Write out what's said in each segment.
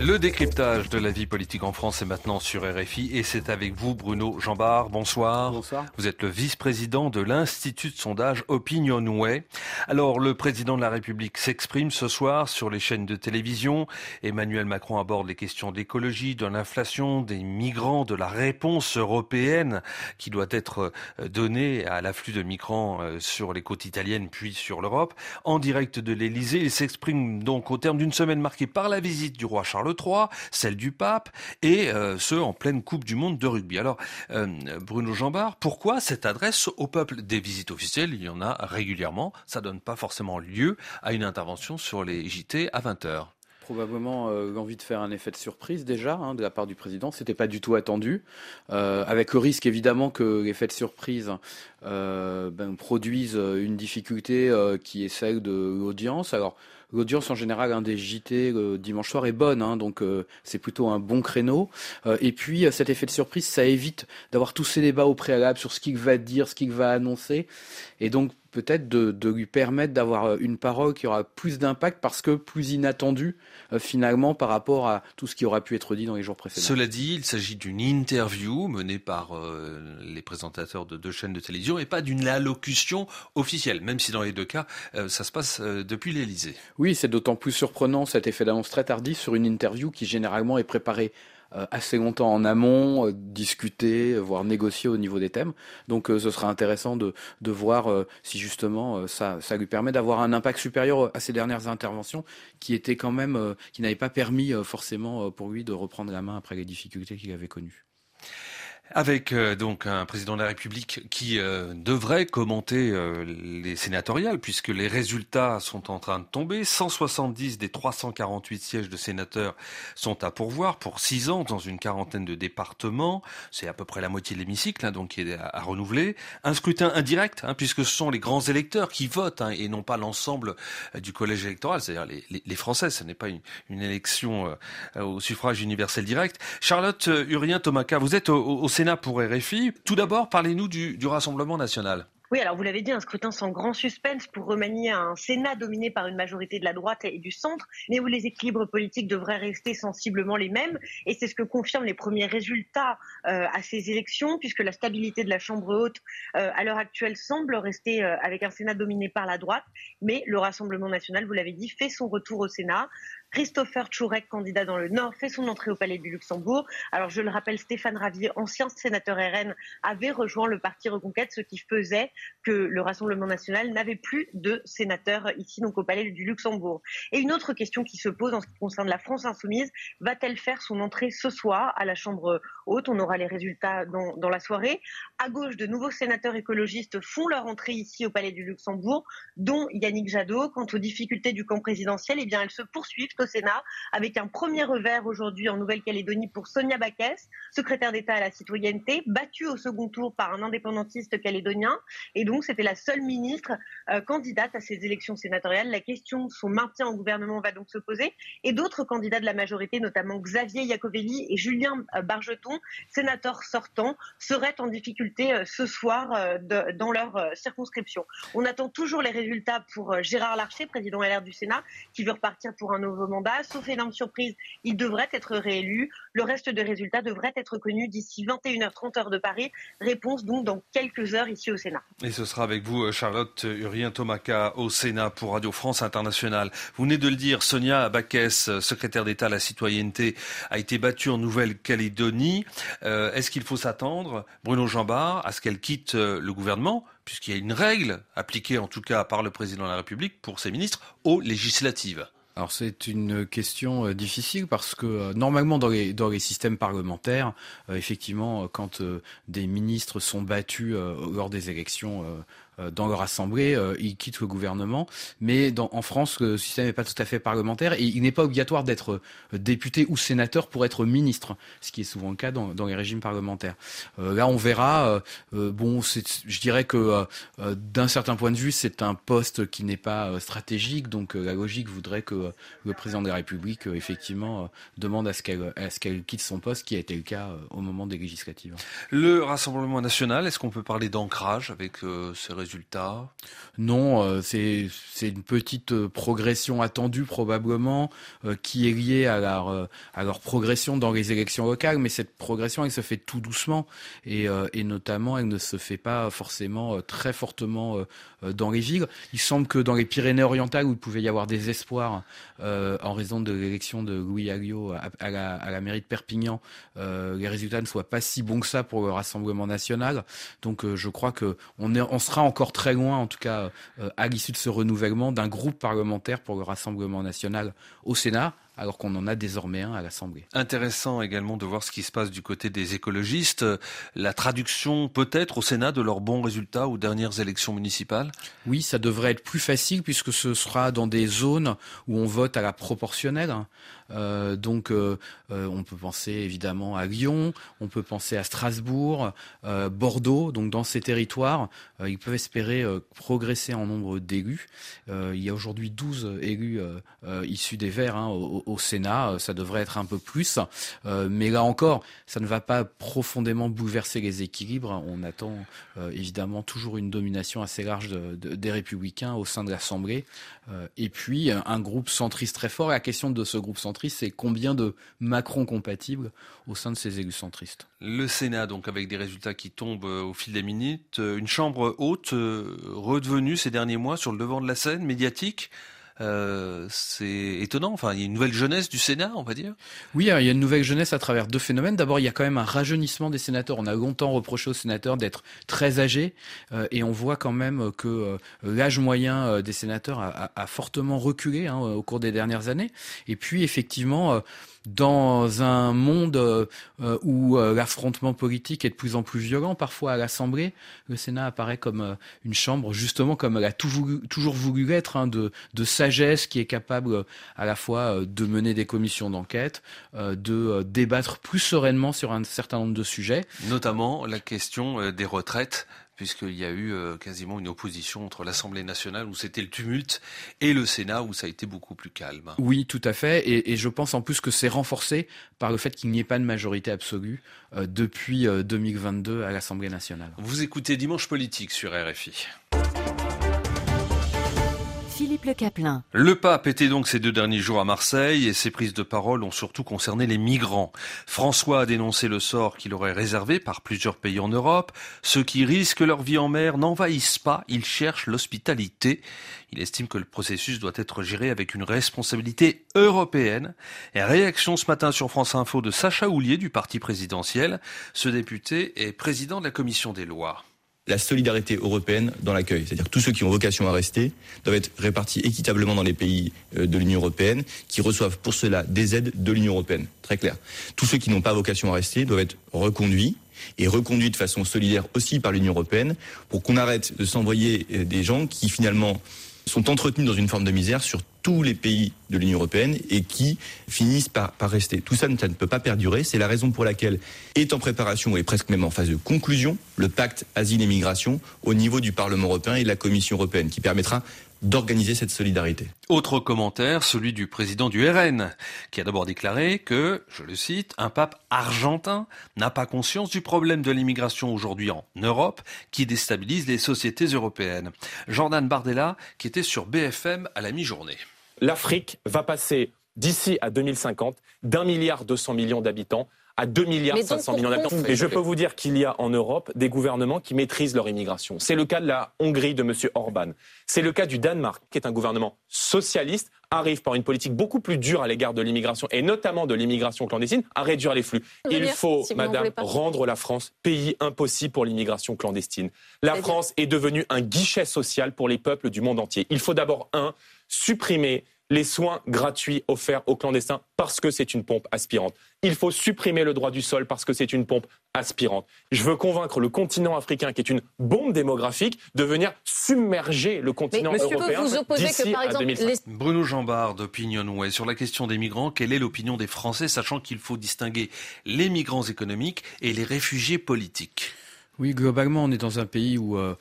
Le décryptage de la vie politique en France est maintenant sur RFI et c'est avec vous Bruno Jambard. Bonsoir. Bonsoir. Vous êtes le vice-président de l'Institut de sondage Opinionway. Alors le président de la République s'exprime ce soir sur les chaînes de télévision. Emmanuel Macron aborde les questions d'écologie, de l'inflation, des migrants, de la réponse européenne qui doit être euh, donnée à l'afflux de migrants euh, sur les côtes italiennes puis sur l'Europe. En direct de l'Elysée, il s'exprime donc au terme d'une semaine marquée par la visite du roi Charles III, celle du pape, et euh, ce en pleine Coupe du Monde de rugby. Alors, euh, Bruno Jambard, pourquoi cette adresse au peuple? Des visites officielles, il y en a régulièrement, ça donne pas forcément lieu à une intervention sur les JT à 20h probablement euh, l'envie de faire un effet de surprise déjà hein, de la part du président. C'était pas du tout attendu, euh, avec le risque évidemment que l'effet de surprise euh, ben, produise une difficulté euh, qui est celle de l'audience. Alors L'audience en général un des JT le dimanche soir est bonne, hein, donc euh, c'est plutôt un bon créneau. Euh, et puis euh, cet effet de surprise, ça évite d'avoir tous ces débats au préalable sur ce qu'il va dire, ce qu'il va annoncer, et donc peut-être de, de, lui permettre d'avoir une parole qui aura plus d'impact parce que plus inattendue euh, finalement par rapport à tout ce qui aura pu être dit dans les jours précédents. Cela dit, il s'agit d'une interview menée par euh, les présentateurs de deux chaînes de télévision et pas d'une allocution officielle, même si dans les deux cas, euh, ça se passe depuis l'Elysée. Oui, c'est d'autant plus surprenant cet effet d'annonce très tardif sur une interview qui généralement est préparée euh, assez longtemps en amont, euh, discuter, voire négocier au niveau des thèmes. Donc euh, ce sera intéressant de, de voir si justement ça, ça lui permet d'avoir un impact supérieur à ces dernières interventions qui étaient quand même, qui n'avaient pas permis forcément pour lui de reprendre la main après les difficultés qu'il avait connues. Avec euh, donc un président de la République qui euh, devrait commenter euh, les sénatoriales puisque les résultats sont en train de tomber. 170 des 348 sièges de sénateurs sont à pourvoir pour 6 ans dans une quarantaine de départements. C'est à peu près la moitié de l'hémicycle, hein, donc qui est à, renouveler. Un scrutin indirect hein, puisque ce sont les grands électeurs qui votent hein, et non pas l'ensemble du collège électoral, c'est-à-dire les, les, les, Français. Ce n'est pas une, une élection au suffrage universel direct. Charlotte Urien-Tomaca, vous êtes au, au Sénat pour RFI. Tout d'abord, parlez-nous du, du Rassemblement national. Oui, alors vous l'avez dit, un scrutin sans grand suspense pour remanier un Sénat dominé par une majorité de la droite et du centre, mais où les équilibres politiques devraient rester sensiblement les mêmes. Et c'est ce que confirment les premiers résultats euh, à ces élections, puisque la stabilité de la Chambre haute, euh, à l'heure actuelle, semble rester euh, avec un Sénat dominé par la droite. Mais le Rassemblement national, vous l'avez dit, fait son retour au Sénat. Christopher Chourek, candidat dans le Nord, fait son entrée au Palais du Luxembourg. Alors je le rappelle, Stéphane Ravier, ancien sénateur RN, avait rejoint le parti Reconquête, ce qui faisait que le Rassemblement national n'avait plus de sénateurs ici, donc au Palais du Luxembourg. Et une autre question qui se pose en ce qui concerne la France insoumise, va-t-elle faire son entrée ce soir à la Chambre haute? On aura les résultats dans, dans la soirée. À gauche, de nouveaux sénateurs écologistes font leur entrée ici au Palais du Luxembourg, dont Yannick Jadot. Quant aux difficultés du camp présidentiel, eh bien, elles se poursuivent au Sénat, avec un premier revers aujourd'hui en Nouvelle-Calédonie pour Sonia Baquès, secrétaire d'État à la citoyenneté, battue au second tour par un indépendantiste calédonien. Et donc, c'était la seule ministre euh, candidate à ces élections sénatoriales. La question de son maintien au gouvernement va donc se poser. Et d'autres candidats de la majorité, notamment Xavier Iacovelli et Julien euh, Bargeton, sénateurs sortants, seraient en difficulté euh, ce soir dans leur circonscription. On attend toujours les résultats pour Gérard Larcher, président LR du Sénat, qui veut repartir pour un nouveau mandat. Sauf énorme surprise, il devrait être réélu. Le reste des résultats devrait être connu d'ici 21h30 heure de Paris. Réponse donc dans quelques heures ici au Sénat. Et ce sera avec vous, Charlotte Urien-Tomaca, au Sénat pour Radio France Internationale. Vous venez de le dire, Sonia Baquès, secrétaire d'État à la citoyenneté, a été battue en Nouvelle-Calédonie. Euh, Est-ce qu'il faut s'attendre, Bruno Jambard, à ce qu'elle quitte le gouvernement puisqu'il y a une règle appliquée en tout cas par le président de la République pour ses ministres aux législatives? Alors c'est une question euh, difficile parce que euh, normalement dans les, dans les systèmes parlementaires, euh, effectivement, quand des ministres sont battus lors des élections dans leur assemblée, ils quittent le gouvernement. Mais dans, en France, le système n'est pas tout à fait parlementaire et il n'est pas obligatoire d'être député ou sénateur pour être ministre, ce qui est souvent le cas dans, dans les régimes parlementaires. là, on verra. bon, je dirais que d'un certain point de vue, c'est un poste qui n'est pas stratégique, donc la logique voudrait que le président de la République, effectivement, demande à ce qu'elle quitte son poste, qui a été le cas au moment des législatives. Le Rassemblement national, est-ce qu'on peut parler d'ancrage avec euh, ces résultats Non, euh, c'est une petite euh, progression attendue probablement, qui est liée à leur, à leur progression dans les élections locales, mais cette progression, elle se fait tout doucement, et, et notamment, elle ne se fait pas forcément très fortement dans les villes. Il semble que dans les Pyrénées-Orientales, où il pouvait y avoir des espoirs en raison de l'élection de Louis Alliot à, la, à, la, mairie de Perpignan, les résultats ne soient pas si bons que ça pour le Rassemblement national. Donc euh, je crois que on, est, on sera encore très loin, en tout cas euh, à l'issue de ce renouvellement, d'un groupe parlementaire pour le Rassemblement national au Sénat alors qu'on en a désormais un à l'Assemblée. Intéressant également de voir ce qui se passe du côté des écologistes. La traduction peut-être au Sénat de leurs bons résultats aux dernières élections municipales? Oui, ça devrait être plus facile puisque ce sera dans des zones où on vote à la proportionnelle. Euh, donc euh, euh, on peut penser évidemment à Lyon, on peut penser à Strasbourg, Bordeaux. Donc dans ces territoires, ils peuvent espérer progresser en nombre d'élus. il y a aujourd'hui 12 élus issus des Verts hein, au, Sénat. Ça devrait être un peu plus. mais là encore, ça ne va pas profondément bouleverser les équilibres. On attend évidemment toujours une domination assez large des républicains au sein de l'Assemblée. et puis un groupe centriste très fort. La question de ce groupe centriste c'est combien de Macron compatibles au sein de ces élus centristes? Le Sénat, donc, avec des résultats qui tombent euh, au fil des minutes, euh, une chambre haute euh, redevenue ces derniers mois sur le devant de la scène médiatique. C'est étonnant. Enfin, il y a une nouvelle jeunesse du Sénat, on va dire. Oui, hein, il y a une nouvelle jeunesse à travers deux phénomènes. D'abord, il y a quand même un rajeunissement des sénateurs. On a longtemps reproché aux sénateurs d'être très âgés, et on voit quand même que l'âge moyen des sénateurs a, fortement reculé hein, au cours des dernières années. Et puis, effectivement dans un monde euh, où euh, l'affrontement politique est de plus en plus violent, parfois à l'Assemblée, le Sénat apparaît comme euh, une chambre, justement comme elle a toujours, voulu être, hein, de, sagesse qui est capable à la fois de mener des commissions d'enquête, de débattre plus sereinement sur un certain nombre de sujets. Notamment la question des retraites puisqu'il y a eu euh, quasiment une opposition entre l'Assemblée nationale où c'était le tumulte et le Sénat où ça a été beaucoup plus calme. Oui, tout à fait. Et, je pense en plus que c'est renforcé par le fait qu'il n'y ait pas de majorité absolue euh, depuis 2022 euh, à l'Assemblée nationale. Vous écoutez Dimanche Politique sur RFI. Le pape était donc ces deux derniers jours à Marseille et ses prises de parole ont surtout concerné les migrants. François a dénoncé le sort qu'il aurait réservé par plusieurs pays en Europe. Ceux qui risquent leur vie en mer n'envahissent pas, ils cherchent l'hospitalité. Il estime que le processus doit être géré avec une responsabilité européenne. Réaction ce matin sur France Info de Sacha Houlier du parti présidentiel. Ce député est président de la commission des lois la solidarité européenne dans l'accueil. C'est-à-dire que tous ceux qui ont vocation à rester doivent être répartis équitablement dans les pays euh, de l'Union européenne, qui reçoivent pour cela des aides de l'Union européenne. Très clair. Tous ceux qui n'ont pas vocation à rester doivent être reconduits et reconduits de façon solidaire aussi par l'Union européenne pour qu'on arrête de s'envoyer euh, des gens qui finalement sont entretenus dans une forme de misère sur tous les pays de l'Union européenne et qui finissent par, rester. Tout ça, ne peut pas perdurer. C'est la raison pour laquelle est en préparation et presque même en phase de conclusion le pacte asile et migration au niveau du Parlement européen et de la Commission européenne qui permettra d'organiser cette solidarité. Autre commentaire, celui du président du RN, qui a d'abord déclaré que, je le cite, un pape argentin n'a pas conscience du problème de l'immigration aujourd'hui en Europe qui déstabilise les sociétés européennes. Jordan Bardella, qui était sur BFM à la mi-journée. L'Afrique va passer d'ici à 2050 d'un milliard 200 millions d'habitants à 2 milliards 500 millions d'habitants. Et je peux vous dire qu'il y a en Europe des gouvernements qui maîtrisent leur immigration. C'est le cas de la Hongrie de M. Orban. C'est le cas du Danemark, qui est un gouvernement socialiste, arrive par une politique beaucoup plus dure à l'égard de l'immigration, et notamment de l'immigration clandestine, à réduire les flux. Il faut, madame, rendre la France pays impossible pour l'immigration clandestine. La France est devenue un guichet social pour les peuples du monde entier. Il faut d'abord, un, supprimer les soins gratuits offerts aux clandestins parce que c'est une pompe aspirante. Il faut supprimer le droit du sol parce que c'est une pompe aspirante. Je veux convaincre le continent africain, qui est une bombe démographique, de venir submerger le continent Mais européen vous opposer que, par exemple, les... Bruno Jambard d'Opinion sur la question des migrants, quelle est l'opinion des Français, sachant qu'il faut distinguer les migrants économiques et les réfugiés politiques? Oui, globalement, on est dans un pays où... Euh,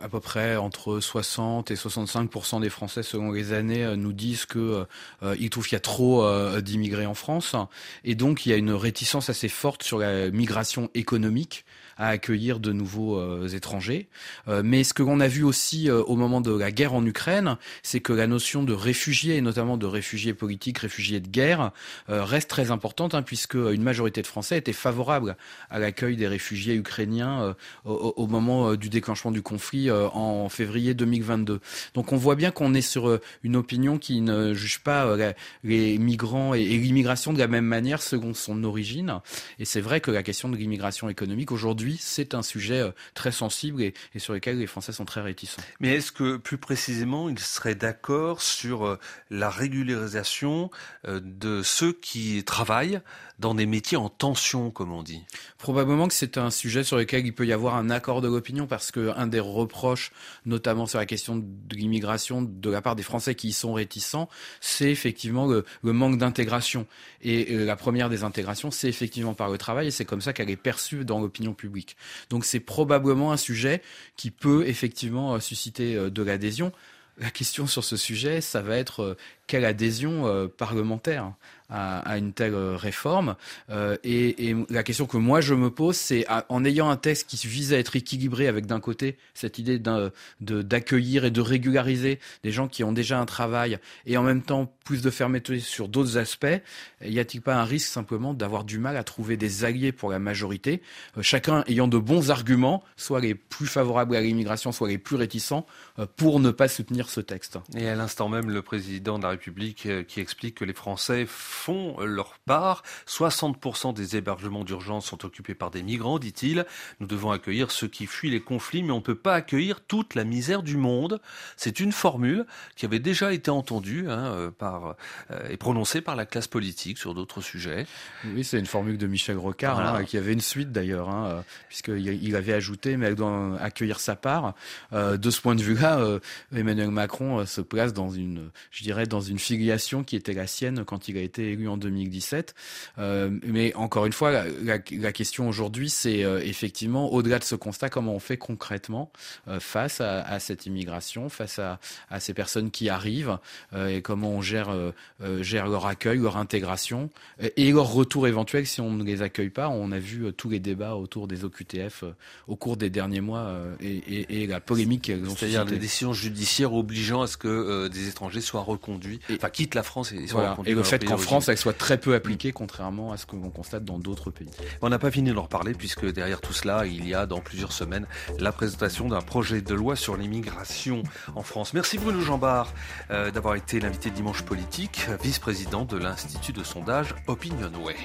à peu près entre 60 et 65% des Français, selon les années, euh, nous disent que euh, ils trouvent qu'il y a trop euh, d'immigrés en France, et donc il y a une réticence assez forte sur la migration économique à accueillir de nouveaux euh, étrangers. Euh, mais ce que l'on a vu aussi euh, au moment de la guerre en Ukraine, c'est que la notion de réfugiés, et notamment de réfugiés politiques, réfugiés de guerre, reste très importante, hein, puisque une majorité de Français étaient favorables à l'accueil des réfugiés ukrainiens au, moment du déclenchement du conflit en février 2022. Donc on voit bien qu'on est sur une opinion qui ne juge pas les migrants et l'immigration de la même manière selon son origine. Et c'est vrai que la question de l'immigration économique aujourd'hui c'est un sujet euh, très sensible et, sur lequel les Français sont très réticents. Mais est-ce que plus précisément, ils seraient d'accord sur euh, la régularisation euh, de ceux qui travaillent dans des métiers en tension, comme on dit? Probablement que c'est un sujet sur lequel il peut y avoir un accord de l'opinion parce que un des reproches, notamment sur la question de l'immigration de la part des Français qui y sont réticents, c'est effectivement le, manque d'intégration. Et la première des intégrations, c'est effectivement par le travail et c'est comme ça qu'elle est perçue dans l'opinion publique. Donc c'est probablement un sujet qui peut effectivement euh, susciter euh, de l'adhésion. La question sur ce sujet, ça va être euh, quelle adhésion parlementaire à, une telle euh, réforme. Euh, et, la question que moi je me pose, c'est en ayant un texte qui vise à être équilibré avec d'un côté cette idée d'accueillir et de régulariser des gens qui ont déjà un travail et en même temps plus de fermeté sur d'autres aspects, y a-t-il pas un risque simplement d'avoir du mal à trouver des alliés pour la majorité, euh, chacun ayant de bons arguments, soit les plus favorables à l'immigration, soit les plus réticents, pour ne pas soutenir ce texte? Et à l'instant même, le président de la République qui explique que les Français font leur part. 60% des hébergements d'urgence sont occupés par des migrants, dit-il. Nous devons accueillir ceux qui fuient les conflits, mais on ne peut pas accueillir toute la misère du monde. C'est une formule qui avait déjà été entendue hein, euh, par, euh, et prononcée par la classe politique sur d'autres sujets. Oui, c'est une formule de Michel Rocard, hein, qui avait une suite d'ailleurs, hein, euh, puisqu'il avait ajouté, mais elle doit accueillir sa part. de ce point de vue-là, Emmanuel Macron se place dans une, je dirais, dans une filiation qui était la sienne quand il a été élu en 2017. Euh, mais encore une fois, la, question aujourd'hui, c'est euh, effectivement, au-delà de ce constat, comment on fait concrètement euh, face à, cette immigration, face à, ces personnes qui arrivent, et comment on gère, gère leur accueil, leur intégration, et leur retour éventuel si on ne les accueille pas. On a vu tous les débats autour des OQTF au cours des derniers mois et, la polémique qu'elles ont C'est-à-dire les décisions judiciaires obligeant à ce que des étrangers soient reconduits, enfin quittent la France et soient reconduits. Et le fait qu'en France, qu'elle soit très peu appliquée, contrairement à ce que l'on constate dans d'autres pays. On n'a pas fini de leur parler, puisque derrière tout cela, il y a dans plusieurs semaines la présentation d'un projet de loi sur l'immigration en France. Merci Bruno Jambard euh, d'avoir été l'invité Dimanche Politique, vice-président de l'Institut de sondage Opinionway.